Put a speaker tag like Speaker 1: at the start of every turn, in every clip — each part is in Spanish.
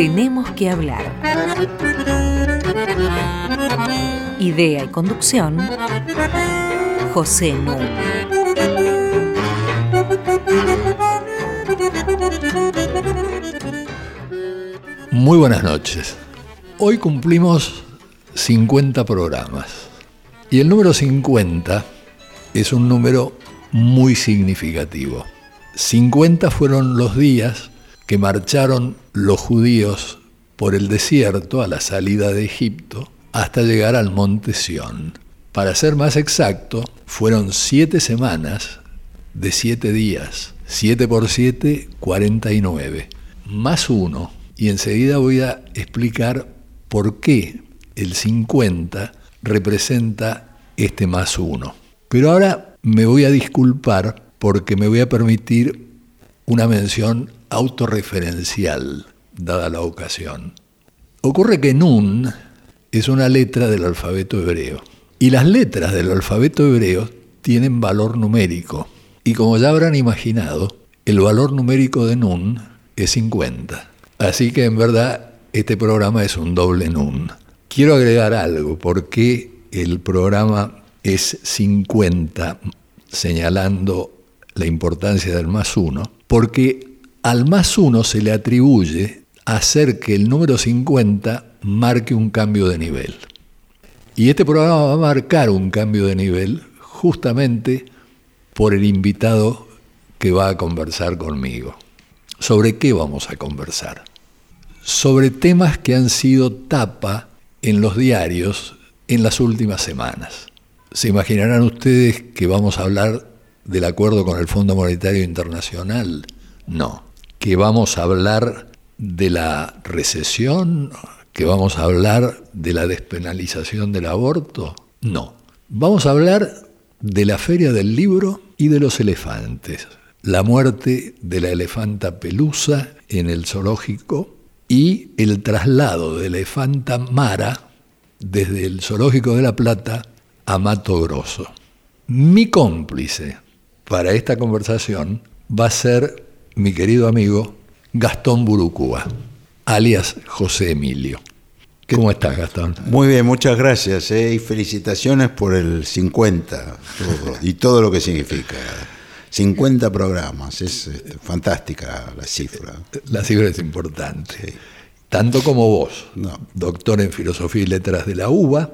Speaker 1: Tenemos que hablar. Idea y conducción, José Núñez.
Speaker 2: Muy buenas noches. Hoy cumplimos 50 programas. Y el número 50 es un número muy significativo. 50 fueron los días que marcharon los judíos por el desierto a la salida de Egipto hasta llegar al monte Sión. Para ser más exacto, fueron siete semanas de siete días. 7 por 7, 49. Más uno. Y enseguida voy a explicar por qué el 50 representa este más uno. Pero ahora me voy a disculpar porque me voy a permitir una mención autorreferencial, dada la ocasión. Ocurre que Nun es una letra del alfabeto hebreo. Y las letras del alfabeto hebreo tienen valor numérico. Y como ya habrán imaginado, el valor numérico de Nun es 50. Así que en verdad este programa es un doble Nun. Quiero agregar algo, porque el programa es 50, señalando la importancia del más uno, porque al más uno se le atribuye hacer que el número 50 marque un cambio de nivel. Y este programa va a marcar un cambio de nivel justamente por el invitado que va a conversar conmigo. ¿Sobre qué vamos a conversar? Sobre temas que han sido tapa en los diarios en las últimas semanas. Se imaginarán ustedes que vamos a hablar del acuerdo con el Fondo Monetario Internacional? No. ¿Que vamos a hablar de la recesión? ¿Que vamos a hablar de la despenalización del aborto? No. Vamos a hablar de la Feria del Libro y de los elefantes. La muerte de la elefanta pelusa en el zoológico y el traslado de la elefanta Mara desde el zoológico de La Plata a Mato Grosso. Mi cómplice para esta conversación va a ser mi querido amigo Gastón Burucúa, alias José Emilio. ¿Cómo estás, Gastón?
Speaker 3: Muy bien, muchas gracias eh, y felicitaciones por el 50 y todo lo que significa. 50 programas, es este, fantástica la cifra.
Speaker 2: La cifra es importante. Tanto como vos, doctor en Filosofía y Letras de la UBA,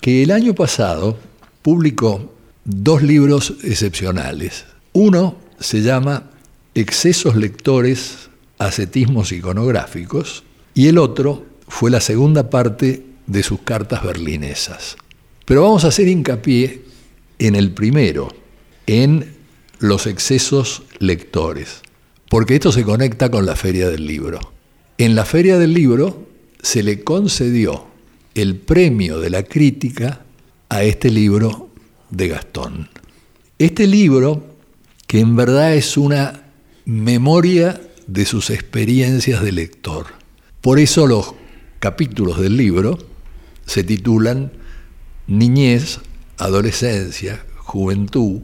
Speaker 2: que el año pasado publicó dos libros excepcionales. Uno se llama Excesos lectores, ascetismos iconográficos, y el otro fue la segunda parte de sus cartas berlinesas. Pero vamos a hacer hincapié en el primero, en los excesos lectores, porque esto se conecta con la Feria del Libro. En la Feria del Libro se le concedió el premio de la crítica a este libro de Gastón. Este libro, que en verdad es una memoria de sus experiencias de lector. Por eso los capítulos del libro se titulan Niñez, Adolescencia, Juventud,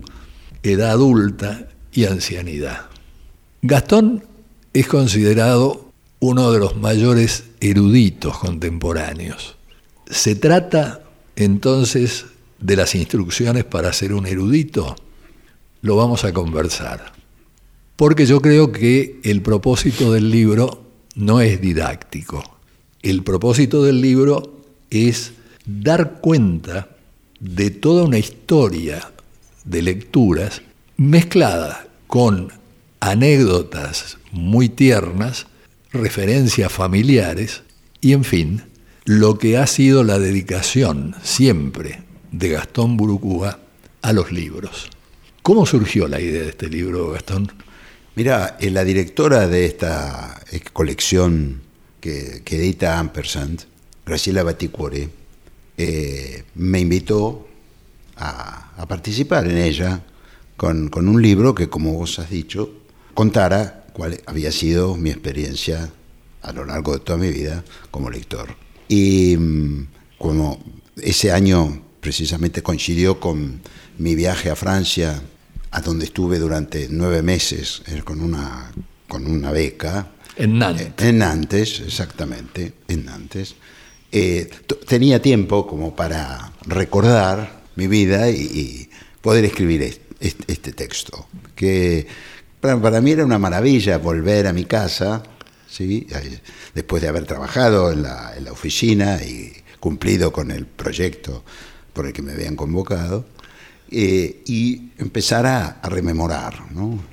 Speaker 2: Edad Adulta y Ancianidad. Gastón es considerado uno de los mayores eruditos contemporáneos. Se trata entonces de las instrucciones para ser un erudito, lo vamos a conversar. Porque yo creo que el propósito del libro no es didáctico. El propósito del libro es dar cuenta de toda una historia de lecturas mezclada con anécdotas muy tiernas, referencias familiares y, en fin, lo que ha sido la dedicación siempre de Gastón Burucúa a los libros. ¿Cómo surgió la idea de este libro, Gastón?
Speaker 3: Mira, eh, la directora de esta eh, colección que, edita Ampersand, Graciela Baticuore, eh, me invitó a, participar en ella con, con, un libro que, como vos has dicho, contara cuál había sido mi experiencia a lo largo de toda mi vida como lector. Y mm, como ese año precisamente coincidió con mi viaje a Francia, a donde estuve durante nueve meses eh, con una, con una beca.
Speaker 2: En Nantes.
Speaker 3: Eh, en Nantes, exactamente, en Nantes. Eh, tenía tiempo como para recordar mi vida y, poder escribir este, texto, que para, mí era una maravilla volver a mi casa, ¿sí? después de haber trabajado en la, en la oficina y cumplido con el proyecto por el que me habían convocado, eh, y empezar a, rememorar.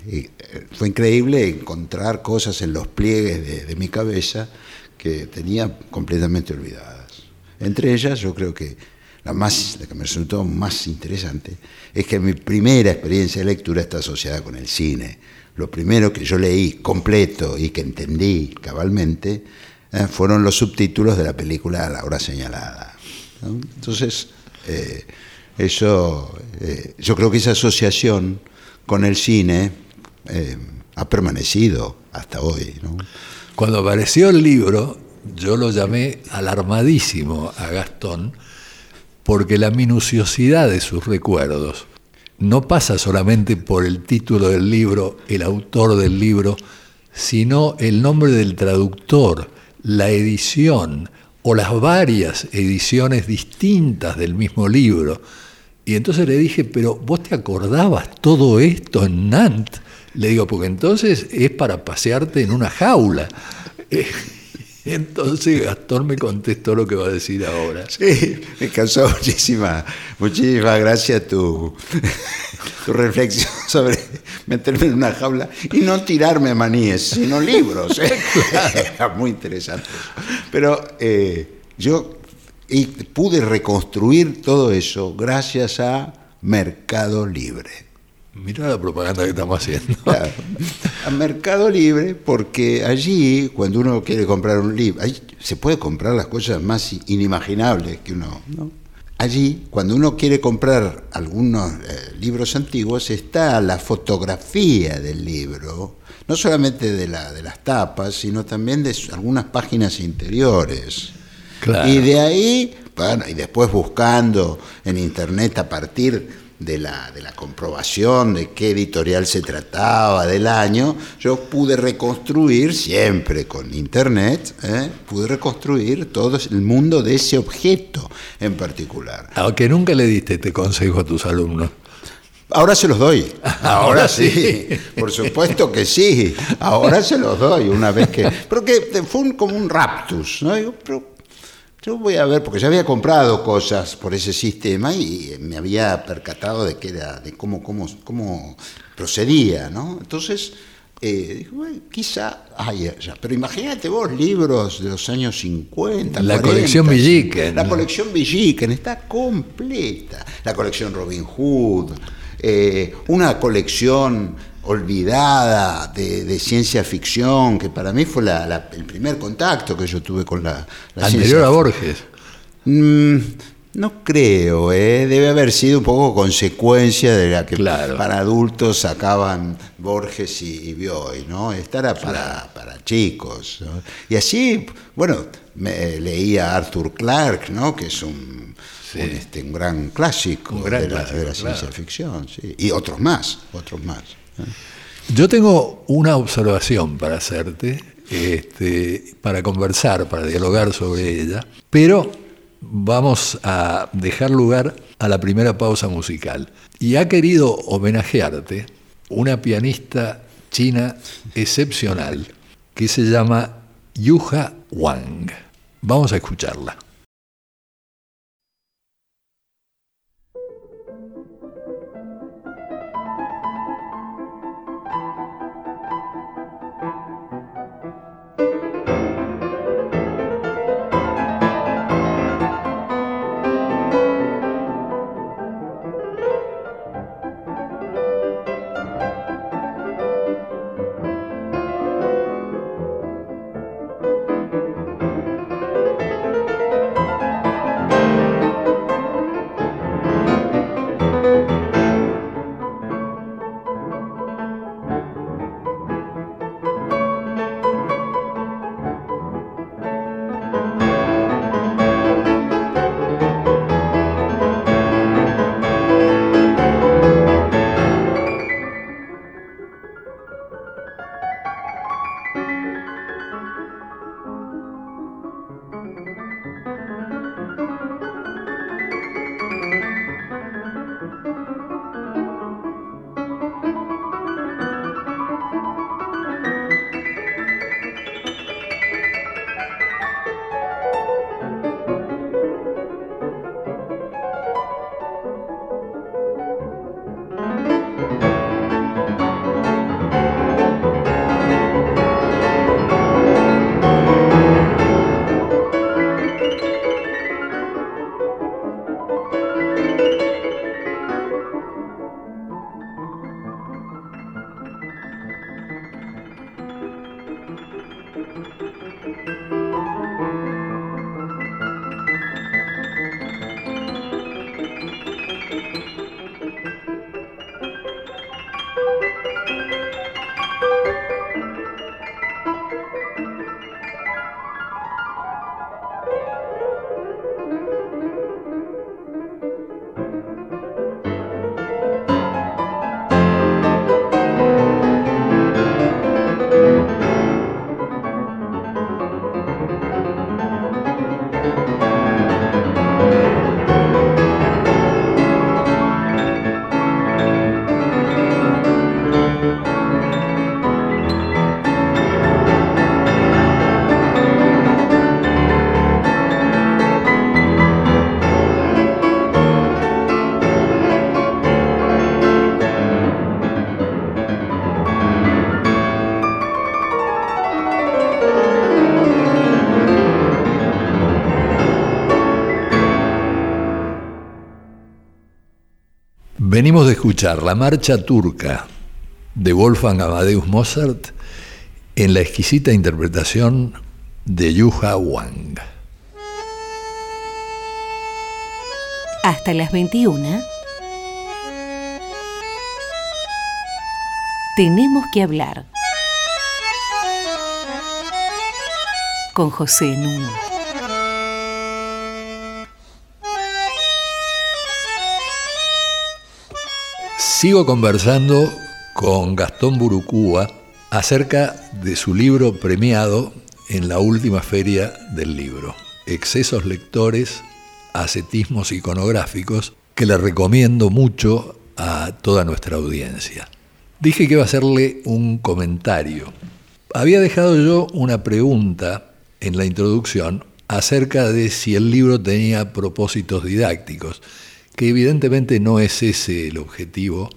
Speaker 3: Eh, fue increíble encontrar cosas en los pliegues de, mi cabeza que tenía completamente olvidadas. Entre ellas, yo creo que la, más, la que me resultó más interesante es que mi primera experiencia de lectura está asociada con el cine. Lo primero que yo leí completo y que entendí cabalmente eh, fueron los subtítulos de la película a la hora señalada. Entonces, eso, eh, yo creo que esa asociación con el cine eh, ha permanecido hasta hoy.
Speaker 2: Cuando apareció el libro, yo lo llamé alarmadísimo a Gastón, porque la minuciosidad de sus recuerdos no pasa solamente por el título del libro, el autor del libro, sino el nombre del traductor, la edición o las varias ediciones distintas del mismo libro. Y entonces le dije, pero vos te acordabas todo esto en Nantes. Le digo, porque entonces es para pasearte en una jaula. Entonces Gastón me contestó lo que va a decir ahora.
Speaker 3: Sí, me causó muchísima, muchísimas gracias tu, tu reflexión sobre meterme en una jaula y no tirarme maníes, sino libros. ¿eh? muy interesante. Pero eh, yo y pude reconstruir todo eso gracias a Mercado Libre.
Speaker 2: Mira la propaganda que estamos haciendo.
Speaker 3: a Mercado Libre, porque allí, cuando uno quiere comprar un libro, ahí se puede comprar las cosas más inimaginables que uno. Allí, cuando uno quiere comprar algunos eh, libros antiguos, está la fotografía del libro, no solamente de, la, de las tapas, sino también de algunas páginas interiores. Y de ahí, bueno, y después buscando en internet a partir de la, de la comprobación de qué editorial se trataba del año, yo pude reconstruir, siempre con internet, ¿eh? pude reconstruir todo el mundo de ese objeto en particular.
Speaker 2: Aunque nunca le diste este consejo a tus alumnos.
Speaker 3: Ahora se los doy. Ahora sí. Por supuesto que sí. Ahora se los doy una vez que. Pero que fue como un raptus. ¿no? Yo voy a ver, porque ya había comprado cosas por ese sistema y me había percatado de que era, de cómo, cómo, cómo procedía, ¿no? Entonces, eh, dije, bueno, quizá, ay, ya, pero imagínate vos libros de los años 50.
Speaker 2: La colección Villiquen.
Speaker 3: La colección Villiquen está completa. La colección Robin Hood, eh, una colección olvidada de, ciencia ficción, que para mí fue el primer contacto que yo tuve con la,
Speaker 2: la Anterior a Borges.
Speaker 3: Mm, no creo, ¿eh? debe haber sido un poco consecuencia de la que para adultos sacaban Borges y, Bioy, ¿no? Esta era para, para chicos. Y así, bueno, me, leía Arthur Clarke, ¿no? que es un, este, un, gran clásico de, la, ciencia ficción, y otros más, otros más.
Speaker 2: Yo tengo una observación para hacerte, este, para conversar, para dialogar sobre ella, pero vamos a dejar lugar a la primera pausa musical. Y ha querido homenajearte una pianista china excepcional que se llama Yuha Wang. Vamos a escucharla. Venimos de escuchar la marcha turca de Wolfgang Amadeus Mozart en la exquisita interpretación de Yuha Wang.
Speaker 1: Hasta las 21. Tenemos que hablar con José Nuno.
Speaker 2: Sigo conversando con Gastón Burucúa acerca de su libro premiado en la última feria del libro, Excesos lectores, ascetismos iconográficos, que le recomiendo mucho a toda nuestra audiencia. Dije que iba a hacerle un comentario. Había dejado yo una pregunta en la introducción acerca de si el libro tenía propósitos didácticos, que evidentemente no es ese el objetivo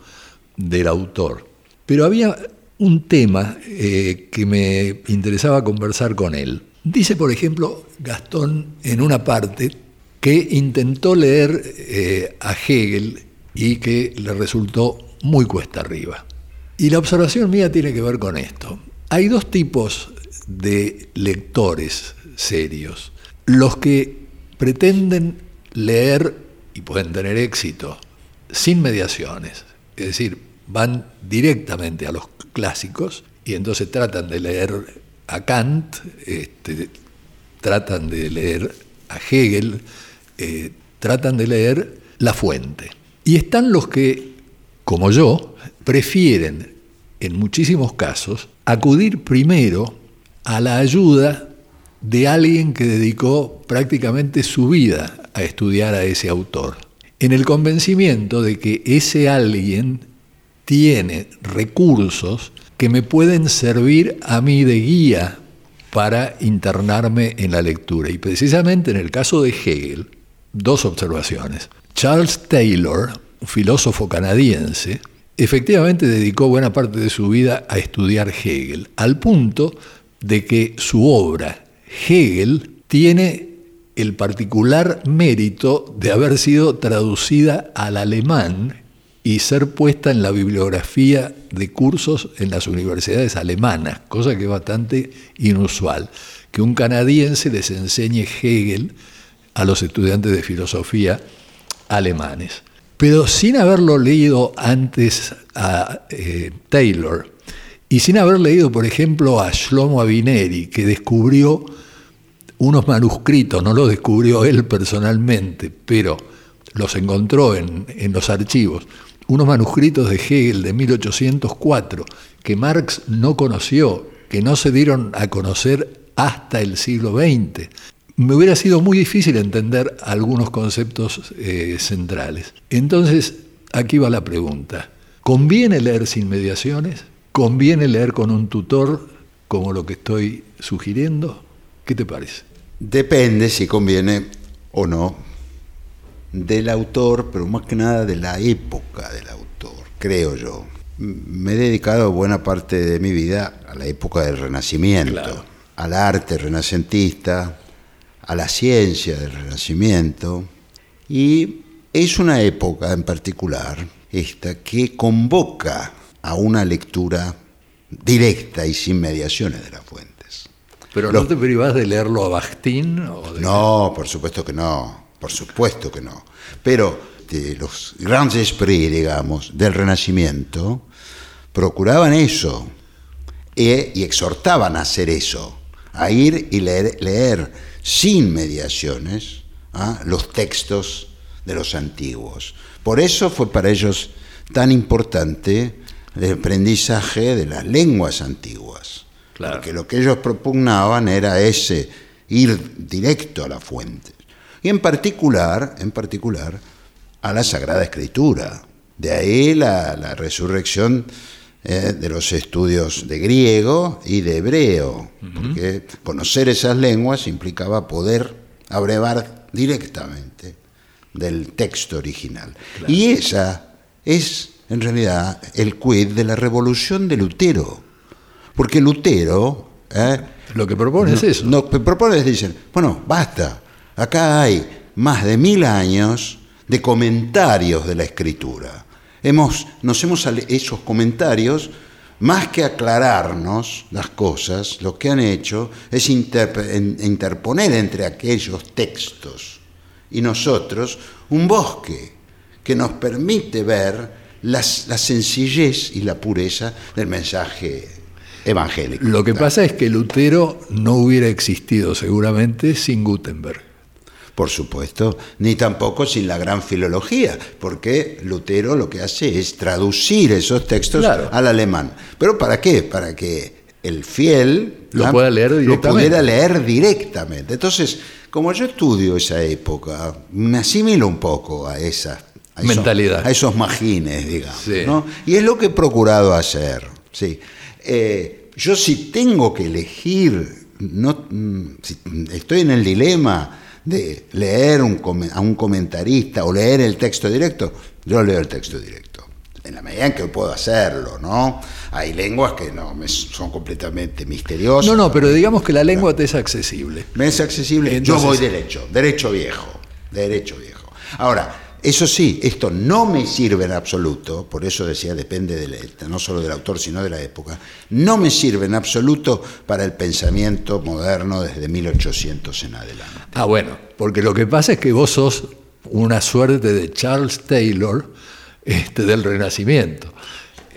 Speaker 2: del autor. Pero había un tema eh, que me interesaba conversar con él. Dice, por ejemplo, Gastón en una parte que intentó leer eh, a Hegel y que le resultó muy cuesta arriba. Y la observación mía tiene que ver con esto. Hay dos tipos de lectores serios. Los que pretenden leer y pueden tener éxito sin mediaciones. Es decir, van directamente a los clásicos y entonces tratan de leer a Kant, este, tratan de leer a Hegel, eh, tratan de leer la fuente. Y están los que, como yo, prefieren, en muchísimos casos, acudir primero a la ayuda de alguien que dedicó prácticamente su vida a estudiar a ese autor, en el convencimiento de que ese alguien tiene recursos que me pueden servir a mí de guía para internarme en la lectura. Y precisamente en el caso de Hegel, dos observaciones. Charles Taylor, filósofo canadiense, efectivamente dedicó buena parte de su vida a estudiar Hegel, al punto de que su obra, Hegel, tiene el particular mérito de haber sido traducida al alemán y ser puesta en la bibliografía de cursos en las universidades alemanas, cosa que es bastante inusual, que un canadiense les enseñe Hegel a los estudiantes de filosofía alemanes. Pero sin haberlo leído antes a eh, Taylor y sin haber leído, por ejemplo, a Shlomo Avineri, que descubrió unos manuscritos, no los descubrió él personalmente, pero los encontró en, en los archivos, unos manuscritos de Hegel de 1804 que Marx no conoció, que no se dieron a conocer hasta el siglo XX me hubiera sido muy difícil entender algunos conceptos eh, centrales. Entonces, aquí va la pregunta. ¿Conviene leer sin mediaciones? ¿Conviene leer con un tutor como lo que estoy sugiriendo? ¿Qué te parece?
Speaker 3: Depende si conviene o no del autor, pero más que nada de la época del autor, creo yo. Me he dedicado buena parte de mi vida a la época del Renacimiento, al arte renacentista, a la ciencia del Renacimiento, y es una época en particular esta que convoca a una lectura directa y sin mediaciones de las fuentes.
Speaker 2: ¿Pero no te privás de leerlo a Bakhtin?
Speaker 3: No, por supuesto que no, por supuesto que no. Pero de los grandes esprits, digamos, del Renacimiento, procuraban eso e, y exhortaban a hacer eso, a ir y leer, leer sin mediaciones ¿ah? los textos de los antiguos. Por eso fue para ellos tan importante el aprendizaje de las lenguas antiguas. Porque lo que ellos propugnaban era ese ir directo a la fuente. Y en particular, en particular, a la Sagrada Escritura. De ahí la resurrección eh, de los estudios de griego y de hebreo, porque conocer esas lenguas implicaba poder abrevar directamente del texto original. Y esa es en realidad el quid de la revolución de Lutero, porque Lutero...
Speaker 2: Eh, lo que propone es eso.
Speaker 3: Lo que propone es, dicen, bueno, basta, acá hay más de mil años de comentarios de la escritura. Hemos, nos hemos esos comentarios, más que aclararnos las cosas, lo que han hecho es interponer entre aquellos textos y nosotros un bosque que nos permite ver las- la sencillez y la pureza del mensaje evangélico.
Speaker 2: Lo que pasa es que Lutero no hubiera existido seguramente sin Gutenberg.
Speaker 3: Por supuesto, ni tampoco sin la gran filología, porque Lutero lo que hace es traducir esos textos
Speaker 2: Claro.
Speaker 3: al alemán. ¿Pero para qué? Para que el fiel
Speaker 2: Lo
Speaker 3: ¿ah?
Speaker 2: pueda leer
Speaker 3: lo
Speaker 2: directamente.
Speaker 3: pudiera leer directamente. Entonces, como yo estudio esa época, me asimilo un poco a esa a esos-
Speaker 2: Mentalidad.
Speaker 3: a esos majines, digamos.
Speaker 2: Sí.
Speaker 3: ¿no? Y es lo que he procurado hacer. Sí. Eh, yo si tengo que elegir, no, mm, si estoy en el dilema de leer un a un comentarista o leer el texto directo, yo leo el texto directo. En la medida en que puedo hacerlo, ¿no? Hay lenguas que no me son completamente misteriosas.
Speaker 2: No, no, pero digamos que la lengua te es accesible.
Speaker 3: ¿Me es accesible?
Speaker 2: Entonces-
Speaker 3: Yo voy derecho, derecho viejo, derecho viejo. Ahora, eso sí, esto no me sirve en absoluto, por eso decía, depende del, no solo del autor, sino de la época, no me sirve en absoluto para el pensamiento moderno desde 1800 en adelante.
Speaker 2: Ah, bueno, porque lo que pasa es que vos sos una suerte de Charles Taylor este, del Renacimiento.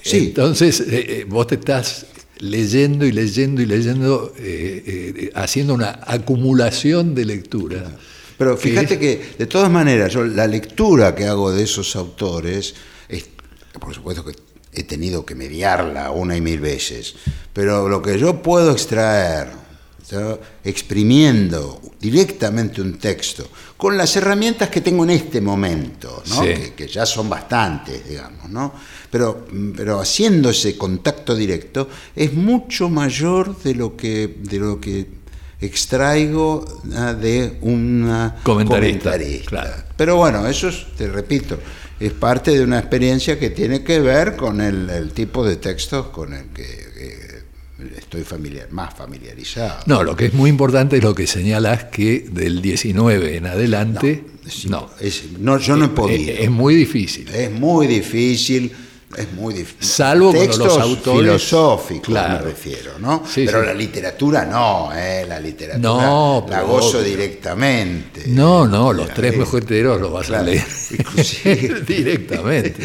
Speaker 3: Sí.
Speaker 2: Entonces, eh, eh, vos te estás leyendo y leyendo y leyendo, eh, eh, haciendo una acumulación de lectura.
Speaker 3: Pero fíjate que, de todas maneras, yo la lectura que hago de esos autores, es, por supuesto que he tenido que mediarla una y mil veces, pero lo que yo puedo extraer, exprimiendo directamente un texto, con las herramientas que tengo en este momento, ¿no?
Speaker 2: Sí.
Speaker 3: que, que ya son bastantes, digamos, ¿no? pero, pero haciendo ese contacto directo, es mucho mayor de lo que, de lo que extraigo ah, de un
Speaker 2: Comentarista,
Speaker 3: comentarista.
Speaker 2: claro.
Speaker 3: Pero bueno, eso es, te repito, es parte de una experiencia que tiene que ver con el, el tipo de textos con el que eh, estoy familiar, más familiarizado.
Speaker 2: No, lo que es muy importante es lo que señalas que del 19 en adelante,
Speaker 3: Es-
Speaker 2: no,
Speaker 3: es- no, yo no he podido.
Speaker 2: es, es muy difícil.
Speaker 3: Es muy difícil, es muy difícil.
Speaker 2: Salvo
Speaker 3: Textos
Speaker 2: los autores-
Speaker 3: filosóficos
Speaker 2: Claro.
Speaker 3: me refiero, ¿no?
Speaker 2: Sí,
Speaker 3: Pero
Speaker 2: sí.
Speaker 3: la literatura no, ¿eh? La literatura
Speaker 2: No,
Speaker 3: la gozo
Speaker 2: obvio.
Speaker 3: directamente.
Speaker 2: No, no, los
Speaker 3: La-
Speaker 2: tres
Speaker 3: eh,
Speaker 2: mosqueteros los vas a leer
Speaker 3: inclusive.
Speaker 2: directamente.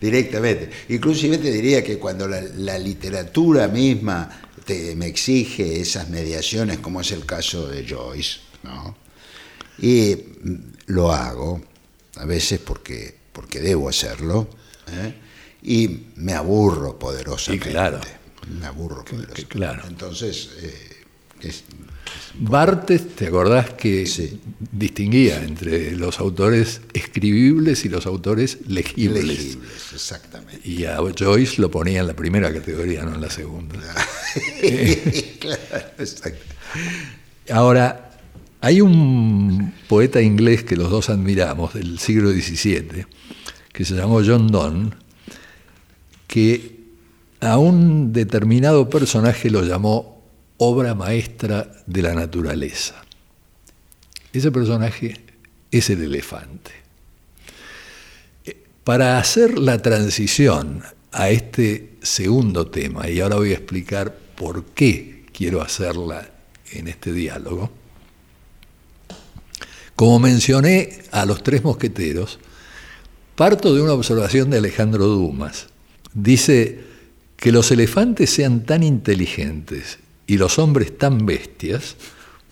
Speaker 3: Directamente. Inclusive te diría que cuando la, la literatura misma te- me exige esas mediaciones, como es el caso de Joyce, ¿no? Y mm, lo hago, a veces porque, porque debo hacerlo, ¿eh? Y me aburro poderosamente.
Speaker 2: Y claro.
Speaker 3: Me aburro poderosamente.
Speaker 2: claro.
Speaker 3: Entonces, eh, es-
Speaker 2: Bartes, ¿te acordás que
Speaker 3: Sí.
Speaker 2: distinguía entre los autores escribibles y los autores legibles?
Speaker 3: legibles, exactamente.
Speaker 2: Y a Joyce lo ponía en la primera categoría, no en la segunda.
Speaker 3: claro, exacto.
Speaker 2: Ahora, hay un poeta inglés que los dos admiramos del siglo XVII, que se llamó John Donne, que a un determinado personaje lo llamó obra maestra de la naturaleza. Ese personaje es el elefante. Eh, Para hacer la transición a este segundo tema, y ahora voy a explicar por qué quiero hacerla en este diálogo, como mencioné a los tres mosqueteros, parto de una observación de Alejandro Dumas. Dice que los elefantes sean tan inteligentes y los hombres tan bestias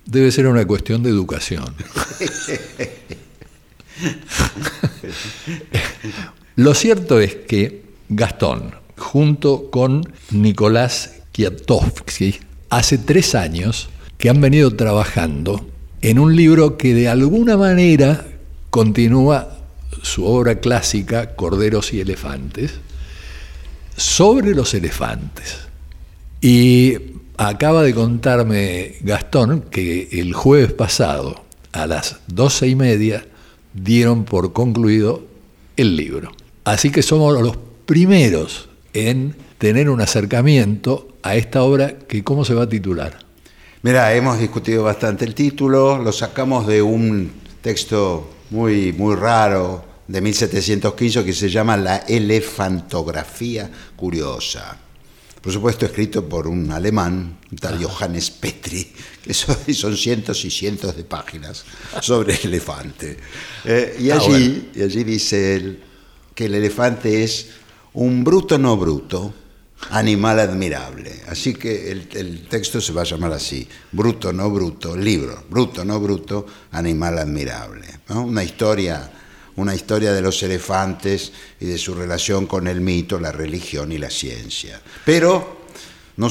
Speaker 2: debe ser una cuestión de educación. Lo cierto es que Gastón, junto con Nicolás Kwiatkowski, hace tres años que han venido trabajando en un libro que de alguna manera continúa su obra clásica, Corderos y Elefantes, sobre los elefantes. Y acaba de contarme Gastón que el jueves pasado, a las doce y media, dieron por concluido el libro. Así que somos los primeros en tener un acercamiento a esta obra que, ¿cómo se va a titular?
Speaker 3: Mira, hemos discutido bastante el título, lo sacamos de un texto muy, muy raro de 1715 que se llama La elefantografía curiosa. Por supuesto, escrito por un alemán, un tal Johannes Petri, que son, son cientos y cientos de páginas sobre el elefante. Eh, y,
Speaker 2: Ah,
Speaker 3: allí,
Speaker 2: bueno.
Speaker 3: y allí dice él que el elefante es un bruto no bruto, animal admirable. Así que el, el texto se va a llamar así, bruto no bruto, libro, bruto no bruto, animal admirable. ¿no? Una historia una historia de los elefantes y de su relación con el mito, la religión y la ciencia. Pero, no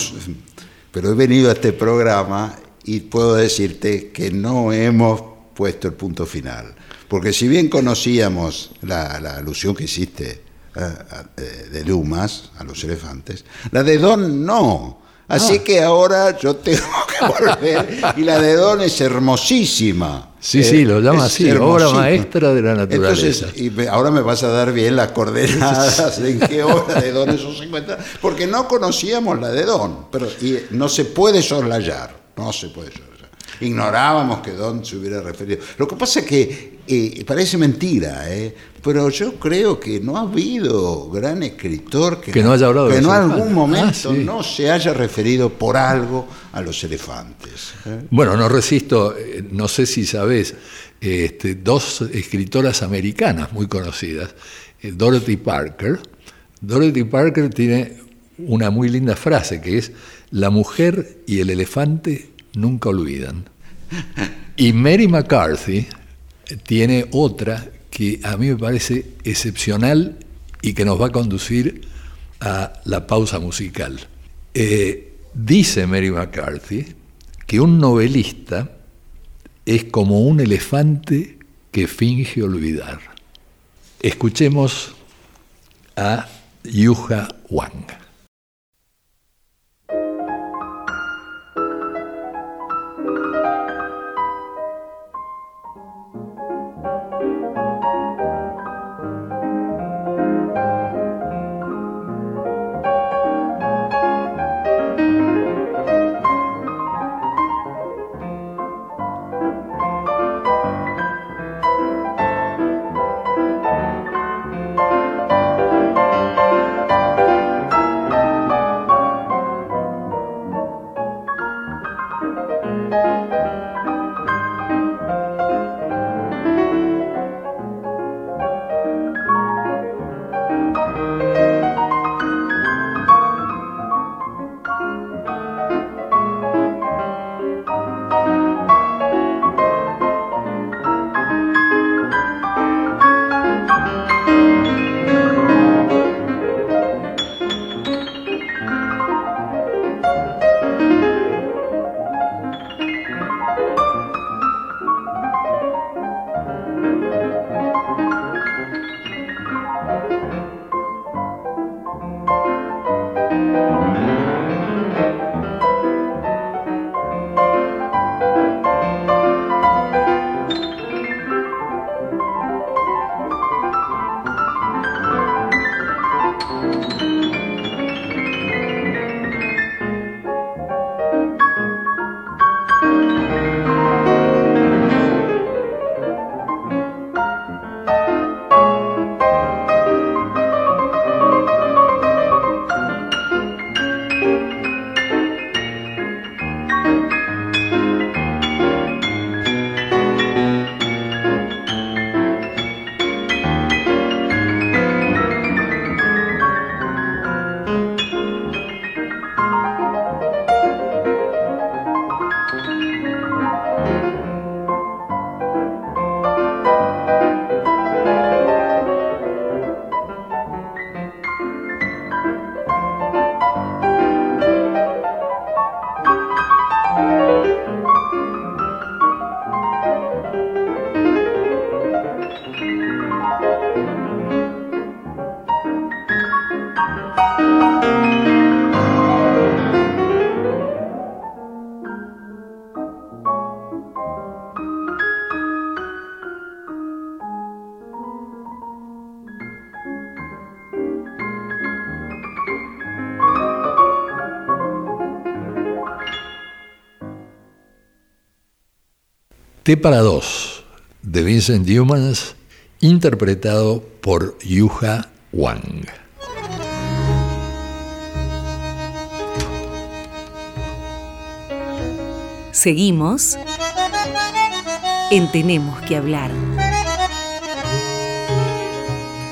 Speaker 3: pero he venido a este programa y puedo decirte que no hemos puesto el punto final. Porque si bien conocíamos la, alusión que hiciste eh, eh, de Dumas a los elefantes, la de Don no. Así que ahora yo tengo que volver y la de Don es hermosísima.
Speaker 2: Sí, sí, lo llama así, obra maestra de la naturaleza.
Speaker 3: Entonces, y me- ahora me vas a dar bien las coordenadas de en qué hora de Don esos 50, porque no conocíamos la de Don, pero y no se puede soslayar, no se puede soslayar. Ignorábamos que Don se hubiera referido. Lo que pasa es que eh, parece mentira, ¿eh? pero yo creo que no ha habido gran escritor que,
Speaker 2: Que no haya hablado de
Speaker 3: que
Speaker 2: los
Speaker 3: no en algún momento
Speaker 2: Ah, sí.
Speaker 3: no se haya referido por algo a los elefantes. ¿eh?
Speaker 2: Bueno, no resisto, eh, no sé si sabés, este, dos escritoras americanas muy conocidas, Dorothy Parker. Dorothy Parker tiene una muy linda frase que es, la mujer y el elefante nunca olvidan. Y Mary McCarthy tiene otra que a mí me parece excepcional y que nos va a conducir a la pausa musical. Eh, dice Mary McCarthy que un novelista es como un elefante que finge olvidar. Escuchemos a Yuja Wang. T para dos de Vincent Youmans interpretado por Yuha Wang.
Speaker 1: Seguimos en Tenemos que hablar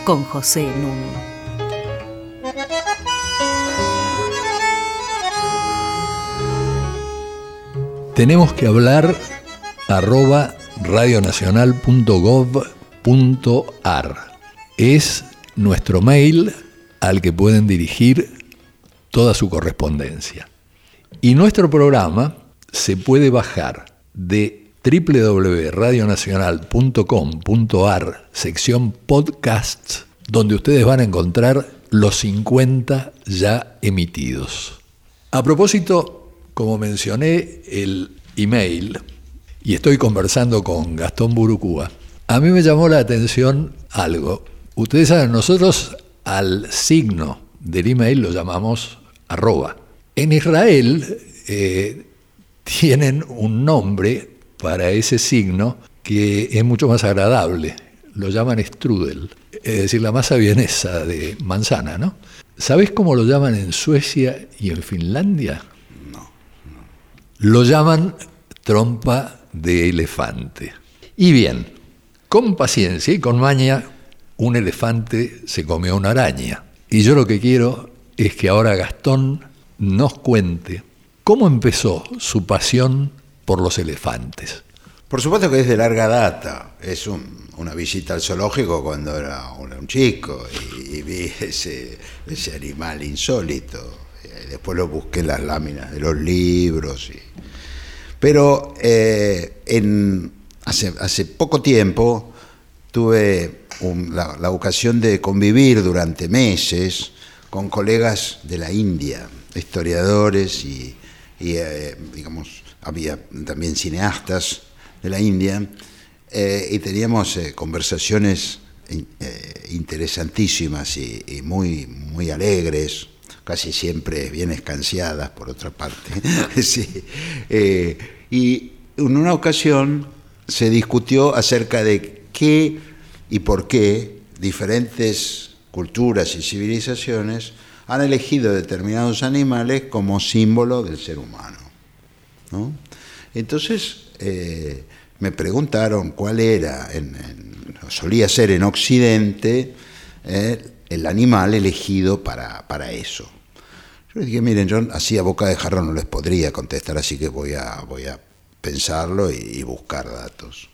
Speaker 1: con José Nuno.
Speaker 2: Tenemos que hablar arroba radionacional.gov.ar. Es nuestro mail al que pueden dirigir toda su correspondencia. Y nuestro programa se puede bajar de www.radionacional.com.ar, sección podcasts, donde ustedes van a encontrar los 50 ya emitidos. A propósito, como mencioné el email y estoy conversando con Gastón Burucúa, a mí me llamó la atención algo. Ustedes saben, nosotros al signo del email lo llamamos arroba. En Israel eh, tienen un nombre para ese signo que es mucho más agradable. Lo llaman strudel, es decir, la masa vienesa de manzana, ¿no? ¿Sabés cómo lo llaman en Suecia y en Finlandia? Lo llaman trompa de elefante. Y bien, con paciencia y con maña, un elefante se comió una araña. Y yo lo que quiero es que ahora Gastón nos cuente cómo empezó su pasión por los elefantes.
Speaker 3: Por supuesto que es de larga data. Es una visita al zoológico cuando era un, chico y, vi ese, ese animal insólito después lo busqué en las láminas de los libros. Pero eh, hace, poco tiempo tuve la, ocasión de convivir durante meses con colegas de la India, historiadores y, eh, digamos, había también cineastas de la India, eh, y teníamos conversaciones interesantísimas y, muy, muy alegres casi siempre bien escanciadas, por otra parte. Eh, y en una ocasión se discutió acerca de qué y por qué diferentes culturas y civilizaciones han elegido determinados animales como símbolo del ser humano. Entonces eh, me preguntaron cuál era, solía ser en Occidente, eh, el animal elegido para, para eso. Yo le dije, miren, yo así a boca de jarro no les podría contestar, así que voy a, voy a pensarlo y, buscar datos.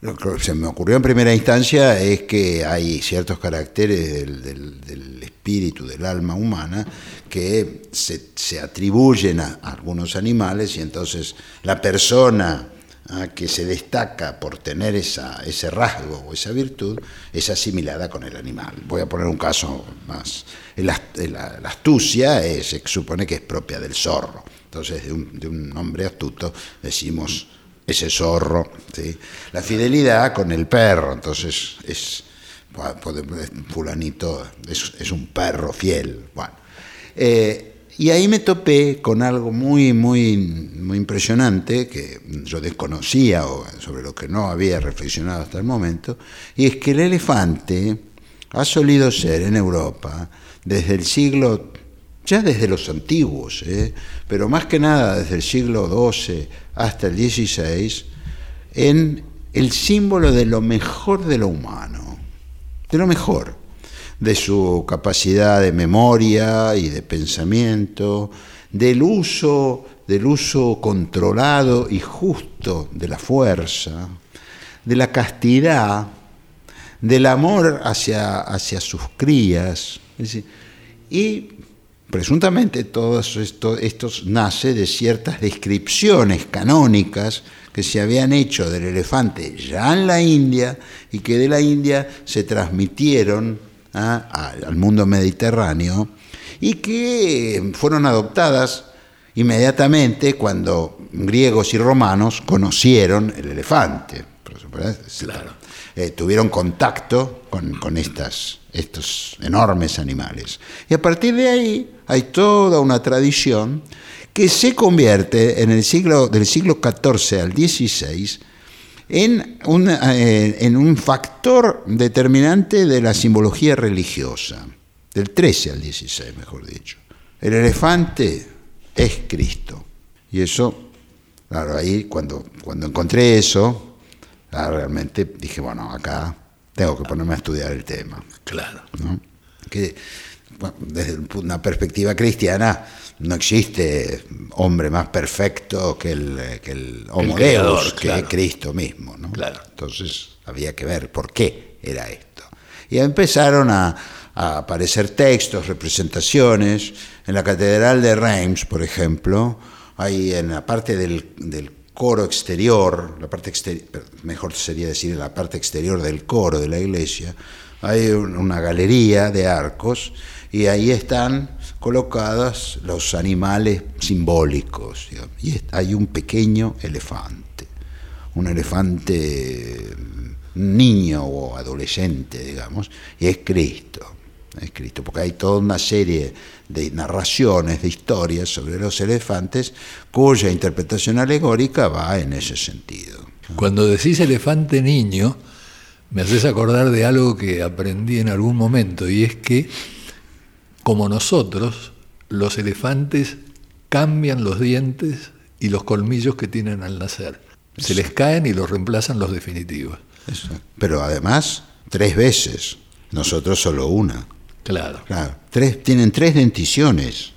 Speaker 3: Lo que se me ocurrió en primera instancia es que hay ciertos caracteres del, del, espíritu, del alma humana, que se, se atribuyen a, algunos animales y entonces la persona que se destaca por tener esa, ese rasgo o esa virtud es asimilada con el animal. Voy a poner un caso más. La, astucia se supone que es propia del zorro. Entonces, de un, hombre astuto decimos ese zorro. La fidelidad con el perro, entonces es fulanito es, un perro fiel. Bueno, eh, y ahí me topé con algo muy, muy, muy impresionante que yo desconocía o sobre lo que no había reflexionado hasta el momento, y es que el elefante ha solido ser en Europa desde el siglo, ya desde los antiguos, ¿eh? pero más que nada desde el siglo XII hasta el XVI, en el símbolo de lo mejor de lo humano, de lo mejor de su capacidad de memoria y de pensamiento, del uso, del uso controlado y justo de la fuerza, de la castidad, del amor hacia, hacia sus crías. y presuntamente todos esto, estos nace de ciertas descripciones canónicas que se habían hecho del elefante ya en la India y que de la India se transmitieron ¿ah? al mundo mediterráneo y que fueron adoptadas inmediatamente cuando griegos y romanos conocieron el elefante. Eh, tuvieron contacto con, estas, estos enormes animales. Y a partir de ahí hay toda una tradición que se convierte en el siglo, del siglo XIV al XVI en un, eh, en un factor determinante de la simbología religiosa, del 13 al 16, mejor dicho. El elefante es Cristo. Y eso, claro, ahí cuando, cuando encontré eso, realmente dije, bueno, acá tengo que ponerme a estudiar el tema.
Speaker 2: Claro.
Speaker 3: Que desde una perspectiva cristiana no existe hombre más perfecto que el, que el Homo Deus, que Cristo mismo. ¿no?
Speaker 2: Claro.
Speaker 3: Entonces había que ver por qué era esto. Y empezaron a, aparecer textos, representaciones. En la Catedral de Reims, por ejemplo, hay en la parte del, del coro exterior, la parte exterior, mejor sería decir en la parte exterior del coro de la iglesia, hay una galería de arcos y ahí están colocados los animales simbólicos. Y hay un pequeño elefante, un elefante niño o adolescente, digamos, y es Cristo. Es Cristo, porque hay toda una serie de narraciones, de historias sobre los elefantes, cuya interpretación alegórica va en ese sentido.
Speaker 2: Cuando decís elefante niño, me haces acordar de algo que aprendí en algún momento, y es que como nosotros, los elefantes cambian los dientes y los colmillos que tienen al nacer. Se les caen y los reemplazan los definitivos.
Speaker 3: Pero además, tres veces. Nosotros solo una.
Speaker 2: Claro.
Speaker 3: claro. Tres, tienen tres denticiones.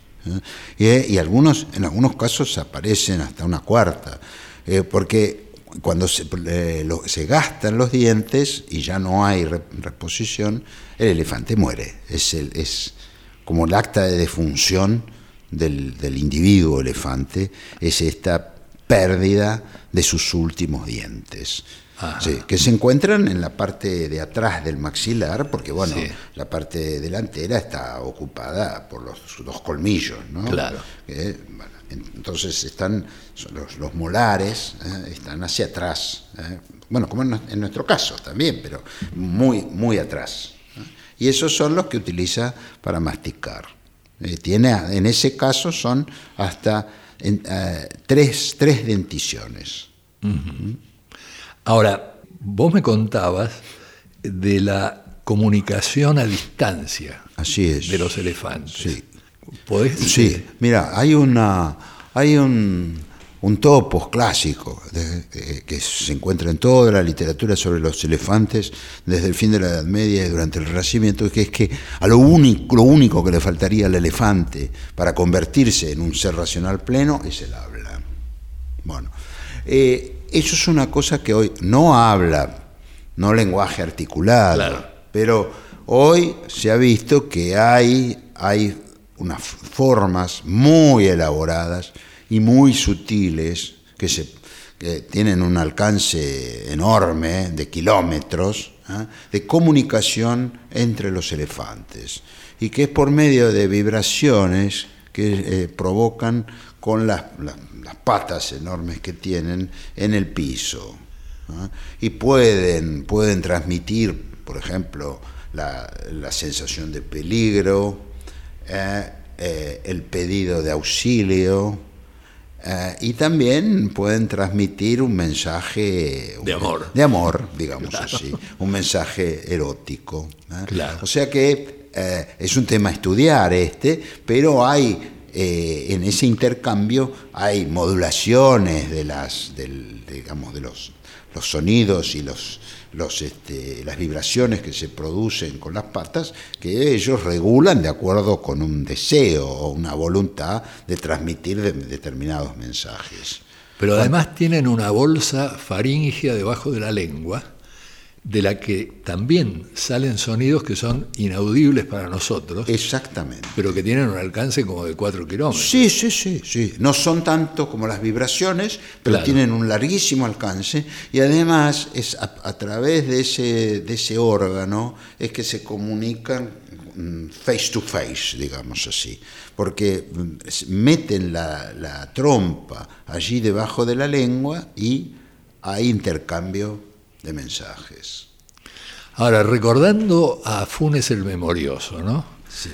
Speaker 3: ¿eh? Y, algunos, en algunos casos aparecen hasta una cuarta. Eh, porque cuando se, eh, se, gastan los dientes y ya no hay reposición, el elefante muere. Es, el, es como el acta de defunción del, individuo elefante, es esta pérdida de sus últimos dientes. que se encuentran en la parte de atrás del maxilar, porque bueno, la parte delantera está ocupada por los dos colmillos, ¿no?
Speaker 2: Claro.
Speaker 3: entonces están los, molares ¿eh? están hacia atrás, ¿eh? bueno, como en, nuestro caso también, pero muy muy atrás. Y esos son los que utiliza para masticar. Eh, tiene, en ese caso son hasta eh, tres, tres, denticiones.
Speaker 2: Ahora, vos me contabas de la comunicación a distancia
Speaker 3: Así es.
Speaker 2: de los elefantes.
Speaker 3: Sí.
Speaker 2: ¿Podés?
Speaker 3: Sí, mira, hay una hay un un topos clásico que se encuentra en toda la literatura sobre los elefantes desde el fin de la Edad Media y durante el Renacimiento, que es que a lo único, lo único que le faltaría al elefante para convertirse en un ser racional pleno es el habla. Bueno, eh, eso es una cosa que hoy no habla, no lenguaje articulado, pero hoy se ha visto que hay, hay unas formas muy elaboradas y muy sutiles que, se, tienen un alcance enorme de kilómetros ¿eh? de comunicación entre los elefantes y que es por medio de vibraciones que eh, provocan con las, las, patas enormes que tienen en el piso. ¿eh? Y pueden, pueden transmitir, por ejemplo, la, la sensación de peligro, el pedido de auxilio, eh, y también pueden transmitir un mensaje
Speaker 2: de amor,
Speaker 3: de amor digamos así, un mensaje erótico.
Speaker 2: ¿eh?
Speaker 3: O sea que eh, es un tema a estudiar este, pero hay en ese intercambio hay modulaciones de las, digamos, de los, los sonidos y los, los, este, las vibraciones que se producen con las patas, que ellos regulan de acuerdo con un deseo o una voluntad de transmitir determinados mensajes.
Speaker 2: Pero además tienen una bolsa faríngea debajo de la lengua de la que también salen sonidos que son inaudibles para nosotros.
Speaker 3: Exactamente.
Speaker 2: Pero que tienen un alcance como de 4 kilómetros.
Speaker 3: Sí, sí, sí, sí. No son tanto como las vibraciones, pero tienen un larguísimo alcance y además es a, través de ese, de ese órgano es que se comunican mm, face to face, digamos así, porque mm, meten la, la trompa allí debajo de la lengua y hay intercambio de mensajes.
Speaker 2: Ahora, recordando a Funes el Memorioso, ¿no?
Speaker 3: Sí.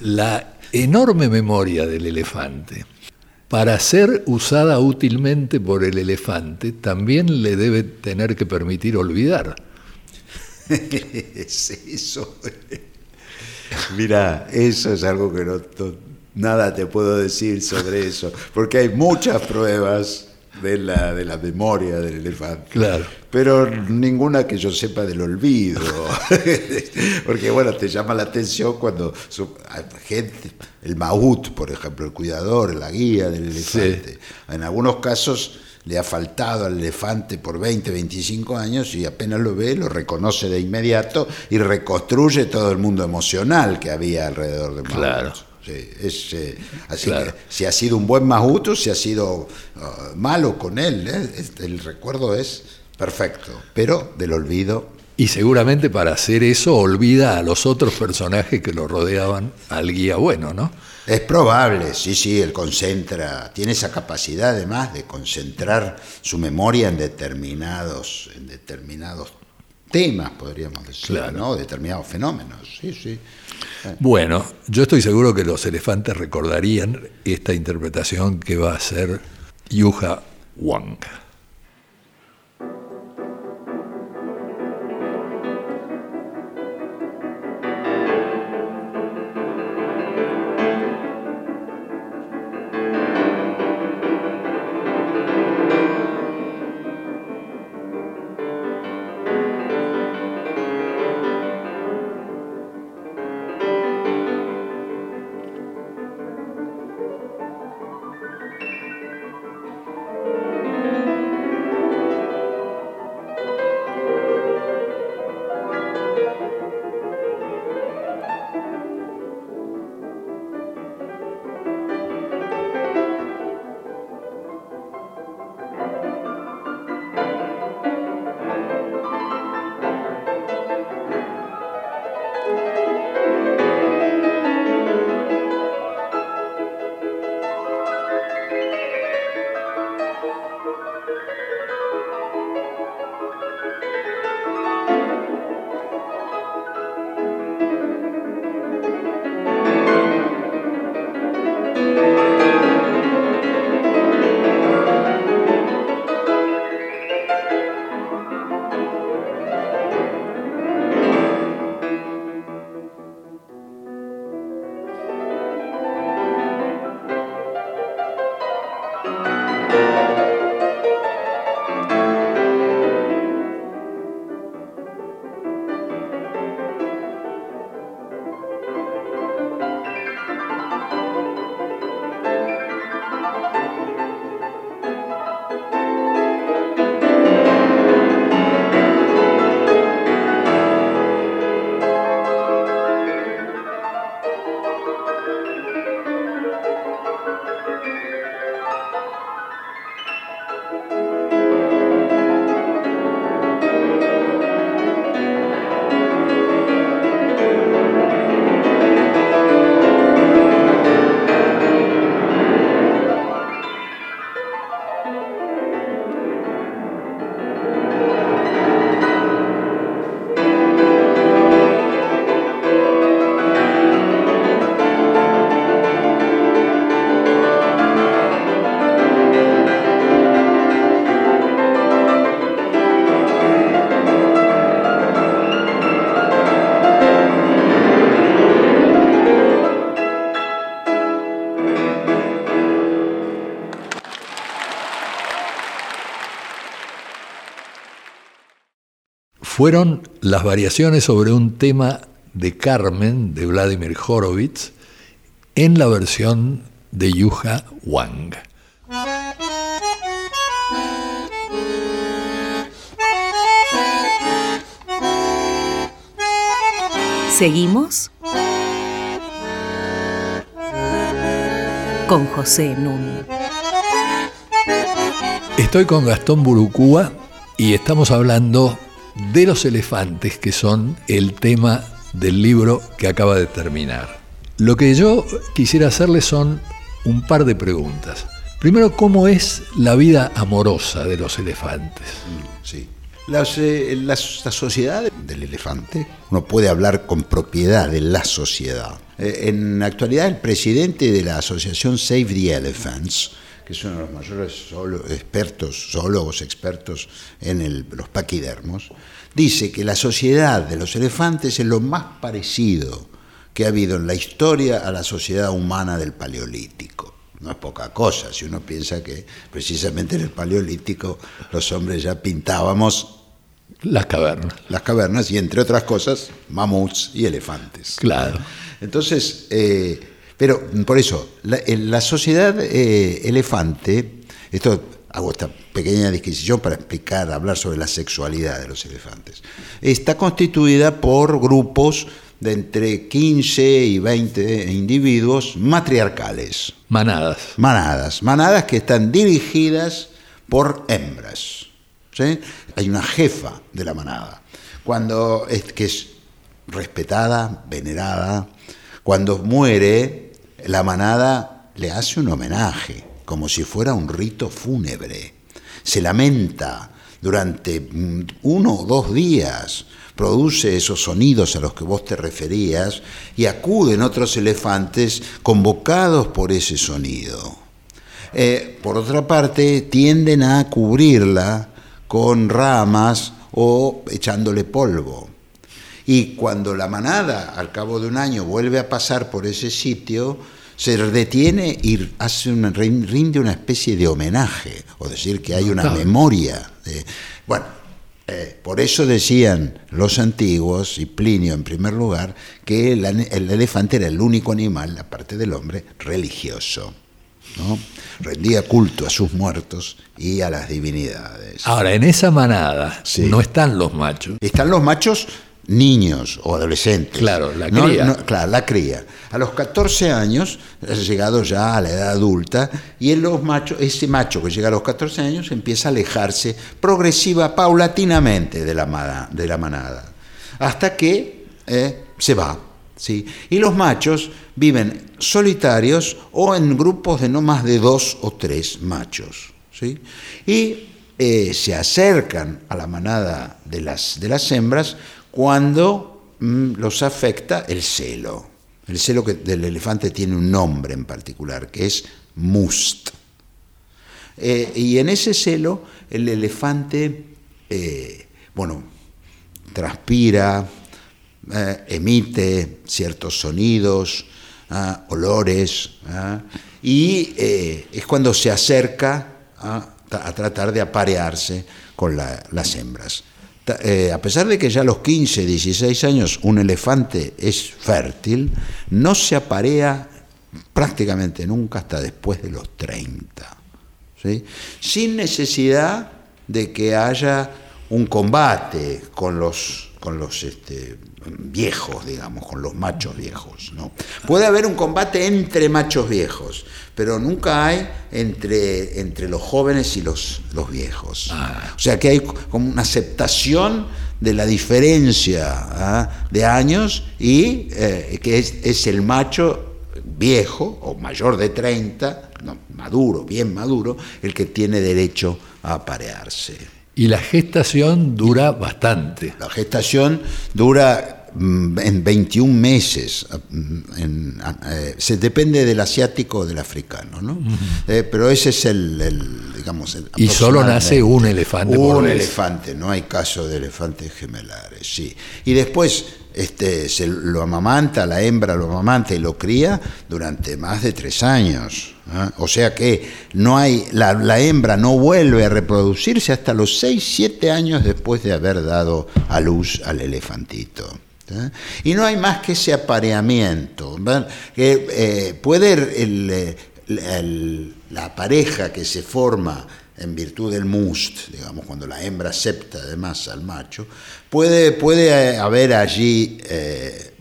Speaker 2: La enorme memoria del elefante para ser usada útilmente por el elefante, también le debe tener que permitir olvidar.
Speaker 3: es eso. Mira, eso es algo que no, nada te puedo decir sobre eso, porque hay muchas pruebas de la, de la memoria del elefante.
Speaker 2: Claro.
Speaker 3: Pero ninguna que yo sepa del olvido. Porque, bueno, te llama la atención cuando gente, el maut, por ejemplo, el cuidador, la guía del elefante, en algunos casos le ha faltado al elefante por 20, 25 años y apenas lo ve, lo reconoce de inmediato y reconstruye todo el mundo emocional que había alrededor de Maut.
Speaker 2: Claro.
Speaker 3: Es, eh, así que si ha sido un buen Mahuto, si ha sido uh, malo con él, ¿eh? el recuerdo es perfecto, pero del olvido.
Speaker 2: Y seguramente para hacer eso olvida a los otros personajes que lo rodeaban al guía bueno, ¿no?
Speaker 3: Es probable, sí, sí, él concentra, tiene esa capacidad además de concentrar su memoria en determinados, en determinados temas, podríamos decir, ¿no? Determinados fenómenos, sí, sí.
Speaker 2: Bueno, yo estoy seguro que los elefantes recordarían esta interpretación que va a hacer Yuha Wang. Fueron las variaciones sobre un tema de Carmen de Vladimir Horowitz en la versión de Yuha Wang.
Speaker 1: Seguimos con José Nun.
Speaker 2: Estoy con Gastón Burucúa y estamos hablando de los elefantes, que son el tema del libro que acaba de terminar. Lo que yo quisiera hacerle son un par de preguntas. Primero, ¿cómo es la vida amorosa de los elefantes?
Speaker 3: Sí. Las, eh, la sociedad del elefante, uno puede hablar con propiedad de la sociedad. Eh, en la actualidad, el presidente de la asociación Save the Elephants, que es uno de los mayores expertos, zoólogos expertos en el- los paquidermos, dice que la sociedad de los elefantes es lo más parecido que ha habido en la historia a la sociedad humana del Paleolítico. No es poca cosa si uno piensa que precisamente en el Paleolítico los hombres ya pintábamos
Speaker 2: Las cavernas.
Speaker 3: las cavernas y entre otras cosas mamuts y elefantes.
Speaker 2: Claro.
Speaker 3: Entonces, eh, pero por eso, la, sociedad eh, elefante, esto hago esta pequeña disquisición para explicar, hablar sobre la sexualidad de los elefantes, está constituida por grupos de entre 15 y 20 individuos matriarcales,
Speaker 2: Manadas.
Speaker 3: manadas, manadas que están dirigidas por hembras. ¿sí? Hay una jefa de la manada, cuando es, que es respetada, venerada. Cuando muere, la manada le hace un homenaje, como si fuera un rito fúnebre. Se lamenta durante mm, uno o dos días, produce esos sonidos a los que vos te referías y acuden otros elefantes convocados por ese sonido. Eh, por otra parte, tienden a cubrirla con ramas o echándole polvo. Y cuando la manada, al cabo de un año, vuelve a pasar por ese sitio, se detiene y hace una, rinde una especie de homenaje, o decir que hay una memoria. de- bueno, eh, por eso decían los antiguos, y Plinio en primer lugar, que el, el elefante era el único animal, aparte del hombre, religioso. ¿no? Rendía culto a sus muertos y a las divinidades.
Speaker 2: Ahora, en esa manada
Speaker 3: Sí.
Speaker 2: no están los machos.
Speaker 3: Están los machos niños o adolescentes.
Speaker 2: Claro, la cría.
Speaker 3: no, claro, la cría. A los 14 años ha llegado ya a la edad adulta y en los machos, ese macho que llega a los 14 años empieza a alejarse progresiva, paulatinamente de la, mada- de la manada, hasta que eh, se va. ¿sí? Y los machos viven solitarios o en grupos de no más de dos o tres machos. ¿sí? Y eh, se acercan a la manada de las, de las hembras cuando mm, los afecta el celo. El celo que del elefante tiene un nombre en particular, que es must. Eh, y en ese celo el elefante, eh, bueno, transpira, eh, emite ciertos sonidos, ah, olores, ah, y es cuando se acerca a, a tratar de aparearse con la- las hembras. Eh, a pesar de que ya a los 15, 16 años un elefante es fértil, no se aparea prácticamente nunca hasta después de los 30. ¿sí? sin necesidad de que haya un combate con los, con los este, viejos, digamos, con los machos viejos. ¿no? Puede haber un combate entre machos viejos, pero nunca hay entre, entre los jóvenes y los, los viejos. O sea que hay como una aceptación de la diferencia ¿ah? de años y eh, que es, es el macho viejo o mayor de 30, no, maduro, bien maduro, el que tiene derecho a aparearse.
Speaker 2: Y la gestación dura bastante.
Speaker 3: La gestación dura mm, en 21 meses, mm, en- eh, se depende del asiático o del africano, ¿no? Eh, pero ese es el, el, digamos, el
Speaker 2: Y solo nace un elefante
Speaker 3: Un elefante, no hay caso de elefantes gemelares, sí. Y después este, se lo amamanta, la hembra lo amamanta y lo cría durante más de tres años. O sea que no hay, la, hembra no vuelve a reproducirse hasta los seis, siete años después de haber dado a luz al elefantito. Y no hay más que ese apareamiento. Que eh, puede la pareja que se forma en virtud del must, digamos, cuando la hembra acepta además al macho, puede, puede eh, haber allí eh,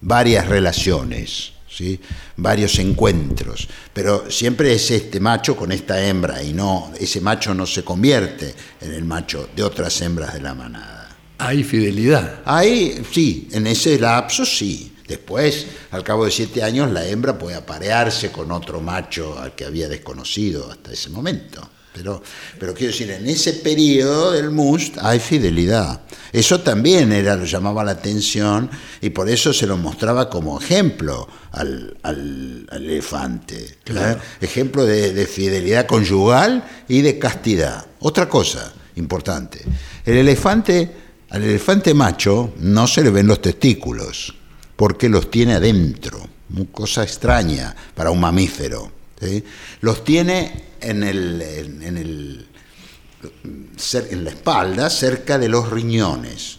Speaker 3: varias relaciones. ¿sí? varios encuentros, pero siempre es este macho con esta hembra y no ese macho no se convierte en el macho de otras hembras de la manada.
Speaker 2: Hay fidelidad.
Speaker 3: Ahí sí, en ese lapso sí. Después, al cabo de siete años, la hembra puede aparearse con otro macho al que había desconocido hasta ese momento. Pero, pero quiero decir, en ese periodo del Must hay fidelidad. Eso también era, lo llamaba la atención y por eso se lo mostraba como ejemplo al, elefante. ¿eh? Ejemplo de, fidelidad conyugal y de castidad. Otra cosa importante. El elefante, al elefante macho no se le ven los testículos porque los tiene adentro. Una cosa extraña para un mamífero. Los tiene en, el, en, el, en la espalda, cerca de los riñones.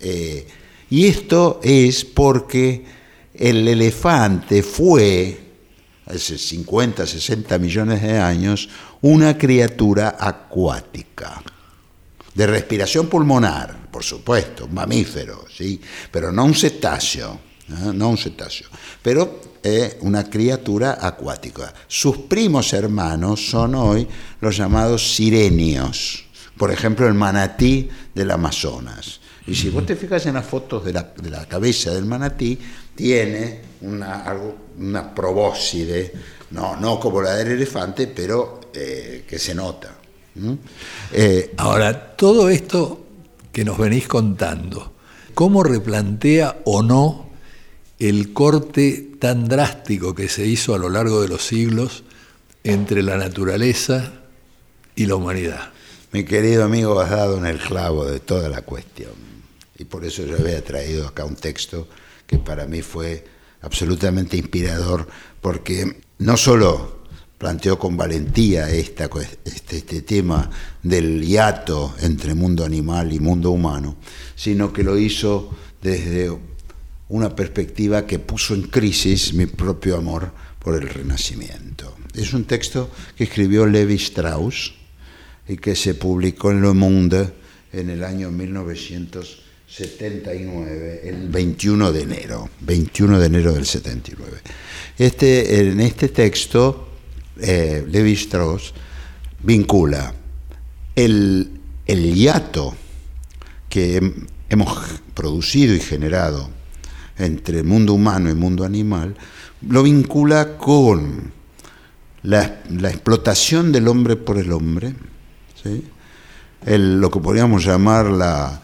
Speaker 3: Eh, y esto es porque el elefante fue, hace 50, 60 millones de años, una criatura acuática, de respiración pulmonar, por supuesto, un mamífero, ¿sí? pero no un cetáceo, ¿eh? no un cetáceo. Pero es una criatura acuática. Sus primos hermanos son hoy los llamados sirenios, por ejemplo el manatí del Amazonas. Y si vos te fijas en las fotos de la, cabeza del manatí, tiene una, una probóscide, no, no como la del elefante, pero eh, que se nota.
Speaker 2: Eh, Ahora, todo esto que nos venís contando, ¿cómo replantea o no el corte tan drástico que se hizo a lo largo de los siglos entre la naturaleza y la humanidad.
Speaker 3: Mi querido amigo, has dado en el clavo de toda la cuestión. Y por eso yo había traído acá un texto que para mí fue absolutamente inspirador, porque no solo planteó con valentía este, este tema del hiato entre mundo animal y mundo humano, sino que lo hizo desde una perspectiva que puso en crisis mi propio amor por el Renacimiento. Es un texto que escribió Levi Strauss y que se publicó en Le Monde en el año 1979, el 21 de enero, 21 de enero del 79. Este, en este texto, eh, Levi Strauss vincula el, el hiato que hemos producido y generado entre mundo humano y mundo animal, lo vincula con la, explotación del hombre por el hombre, lo que podríamos llamar la,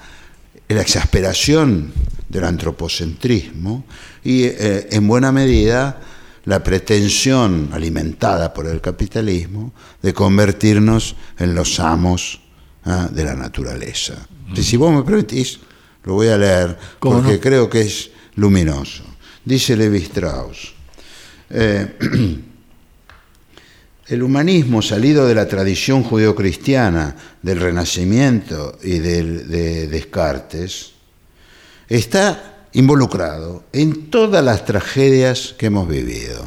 Speaker 3: la exasperación del antropocentrismo y eh, en buena medida la pretensión alimentada por el capitalismo de convertirnos en los amos ¿ah? de la naturaleza. Si vos me permitís, lo voy a leer porque creo que es luminoso. Dice Levi Strauss, eh, el humanismo salido de la tradición judeocristiana del Renacimiento y de Descartes está involucrado en todas las tragedias que hemos vivido.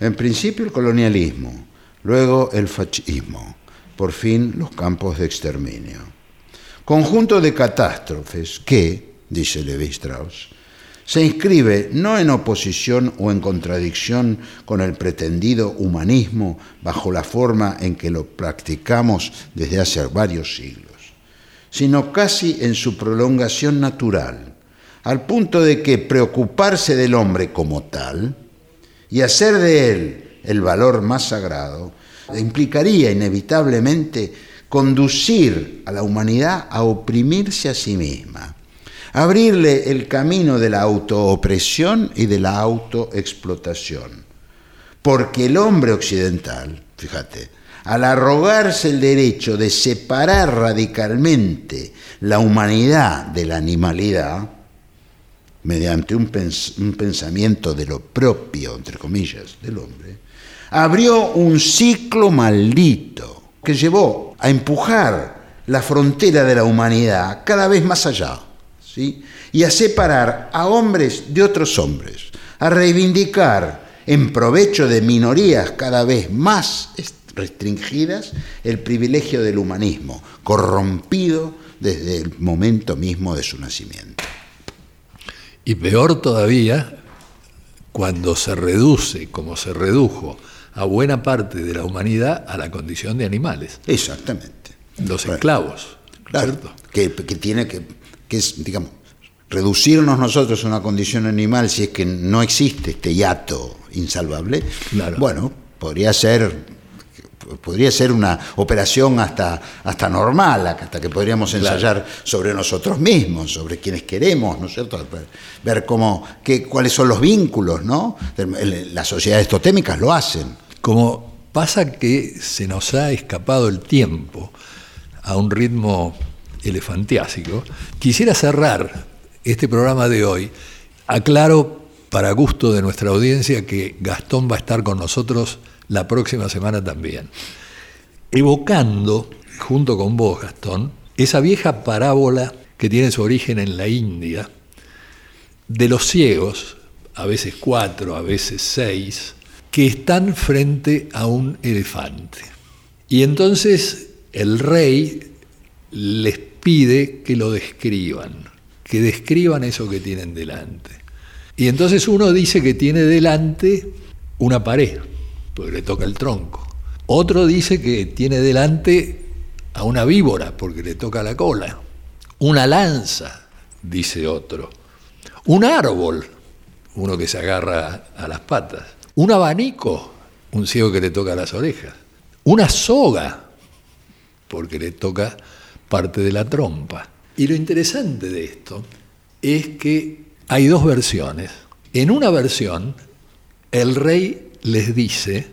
Speaker 3: En principio el colonialismo, luego el fascismo, por fin los campos de exterminio. Conjunto de catástrofes que, dice Levi Strauss, se inscribe no en oposición o en contradicción con el pretendido humanismo bajo la forma en que lo practicamos desde hace varios siglos, sino casi en su prolongación natural, al punto de que preocuparse del hombre como tal y hacer de él el valor más sagrado implicaría inevitablemente conducir a la humanidad a oprimirse a sí misma abrirle el camino de la autoopresión y de la autoexplotación. Porque el hombre occidental, fíjate, al arrogarse el derecho de separar radicalmente la humanidad de la animalidad, mediante un, pensamiento de lo propio, entre comillas, del hombre, abrió un ciclo maldito que llevó a empujar la frontera de la humanidad cada vez más allá y a separar a hombres de otros hombres, a reivindicar en provecho de minorías cada vez más restringidas el privilegio del humanismo, corrompido desde el momento mismo de su nacimiento.
Speaker 2: Y peor todavía, cuando se reduce, como se redujo, a buena parte de la humanidad a la condición de animales.
Speaker 3: Exactamente.
Speaker 2: Los esclavos.
Speaker 3: Claro, que, que tiene que que es, digamos, reducirnos nosotros a una condición animal si es que no existe este hiato insalvable, bueno, podría ser podría ser una operación hasta, hasta normal, hasta que podríamos ensayar sobre nosotros mismos, sobre quienes queremos, ¿no es cierto? Ver cómo, qué, cuáles son los vínculos, ¿no? Las sociedades totémicas lo hacen.
Speaker 2: Como pasa que se nos ha escapado el tiempo a un ritmo elefantiásico, quisiera cerrar este programa de hoy. Aclaro para gusto de nuestra audiencia que Gastón va a estar con nosotros la próxima semana también. Evocando, junto con vos, Gastón, esa vieja parábola que tiene su origen en la India, de los ciegos, a veces cuatro, a veces seis, que están frente a un elefante. Y entonces el rey les pide que lo describan, que describan eso que tienen delante. Y entonces uno dice que tiene delante una pared, porque le toca el tronco. Otro dice que tiene delante a una víbora, porque le toca la cola. Una lanza, dice otro. Un árbol, uno que se agarra a las patas. Un abanico, un ciego que le toca las orejas. Una soga, porque le toca parte de la trompa. Y lo interesante de esto es que hay dos versiones. En una versión, el rey les dice,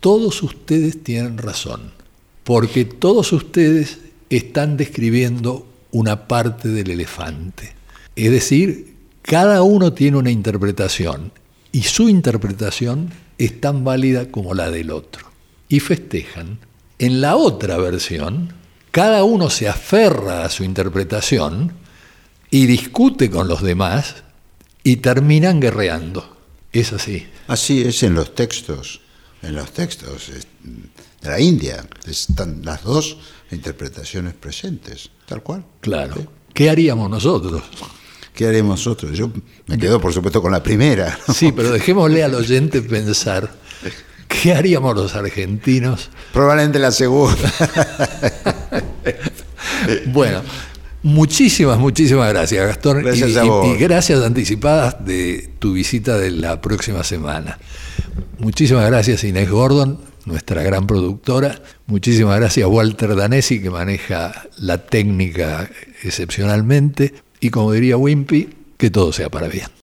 Speaker 2: todos ustedes tienen razón, porque todos ustedes están describiendo una parte del elefante. Es decir, cada uno tiene una interpretación y su interpretación es tan válida como la del otro. Y festejan. En la otra versión, cada uno se aferra a su interpretación y discute con los demás y terminan guerreando. Es así.
Speaker 3: Así es en los textos, en los textos de la India. Están las dos interpretaciones presentes, tal cual.
Speaker 2: Claro. ¿Qué haríamos nosotros?
Speaker 3: ¿Qué haríamos nosotros? Yo me quedo, por supuesto, con la primera.
Speaker 2: Sí, pero dejémosle al oyente pensar. ¿Qué haríamos los argentinos?
Speaker 3: Probablemente la segunda.
Speaker 2: bueno, Muchísimas, muchísimas gracias, Gastón.
Speaker 3: Gracias
Speaker 2: y,
Speaker 3: a vos.
Speaker 2: y, gracias anticipadas de tu visita de la próxima semana. Muchísimas gracias, Inés Gordon, nuestra gran productora. Muchísimas gracias, Walter Danesi, que maneja la técnica excepcionalmente. Y como diría Wimpy, que todo sea para bien.